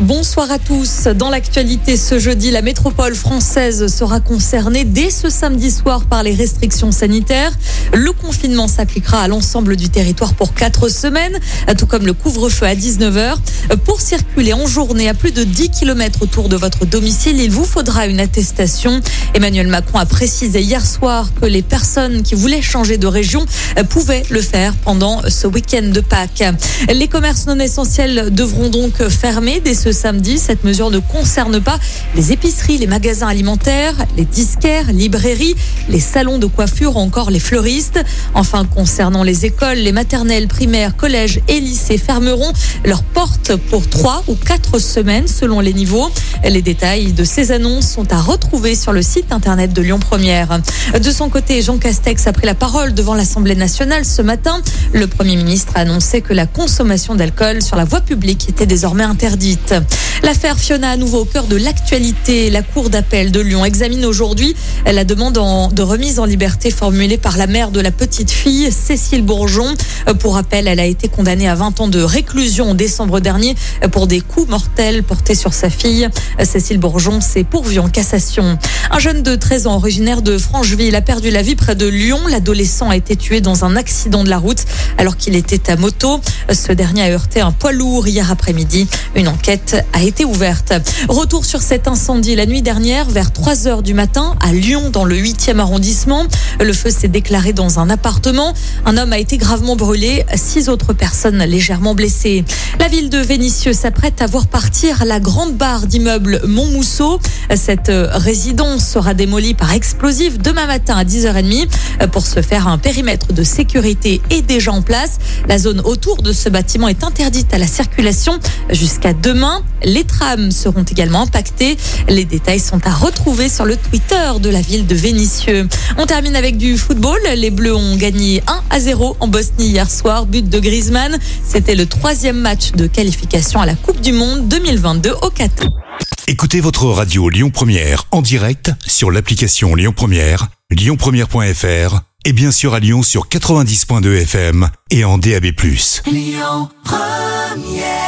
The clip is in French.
Bonsoir à tous. Dans l'actualité ce jeudi, la métropole française sera concernée dès ce samedi soir par les restrictions sanitaires. Le confinement s'appliquera à l'ensemble du territoire pour quatre semaines, tout comme le couvre-feu à 19h. Pour circuler en journée à plus de 10 km autour de votre domicile, il vous faudra une attestation. Emmanuel Macron a précisé hier soir que les personnes qui voulaient changer de région pouvaient le faire pendant ce week-end de Pâques. Les commerces non essentiels devront donc fermer dès ce samedi. Cette mesure ne concerne pas les épiceries, les magasins alimentaires, les disquaires, librairies, les salons de coiffure ou encore les fleuristes. Enfin, concernant les écoles, les maternelles, primaires, collèges et lycées fermeront leurs portes pour trois ou quatre semaines selon les niveaux. Les détails de ces annonces sont à retrouver sur le site internet de Lyon Première. De son côté, Jean Castex a pris la parole devant l'Assemblée nationale ce matin. Le Premier ministre a annoncé que la consommation d'alcool sur la voie publique était désormais interdite. L'affaire Fiona à nouveau au cœur de l'actualité. La Cour d'appel de Lyon examine aujourd'hui la demande de remise en liberté formulée par la mère de la petite fille, Cécile Bourgeon. Pour rappel, elle a été condamnée à 20 ans de réclusion en décembre dernier pour des coups mortels portés sur sa fille. Cécile Bourgeon s'est pourvue en cassation. Un jeune de 13 ans originaire de Francheville a perdu la vie près de Lyon. L'adolescent a été tué dans un accident de la route alors qu'il était à moto. Ce dernier a heurté un poids lourd hier après-midi. Une enquête a été ouverte. Retour sur cet incendie la nuit dernière vers 3 heures du matin à Lyon dans le 8e arrondissement. Le feu s'est déclaré dans un appartement. Un homme a été gravement brûlé, six autres personnes légèrement blessées. La ville de Vénissieux s'apprête à voir partir la grande barre d'immeuble Montmousseau. Cette résidence sera démolie par explosif demain matin à 10h30. Pour se faire un périmètre de sécurité est déjà en place. La zone autour de ce bâtiment est interdite à la circulation jusqu'à demain. Les trams seront également impactés. Les détails sont à retrouver sur le Twitter de la ville de Vénissieux. On termine avec du football. Les Bleus ont gagné 1 à 0 en Bosnie hier soir. But de Griezmann. C'était le troisième match de qualification à la Coupe du Monde 2022 au Qatar. Écoutez votre radio Lyon Première en direct sur l'application Lyon Première, lyonpremière.fr et bien sûr à Lyon sur 90.2 FM et en DAB+. Lyon Première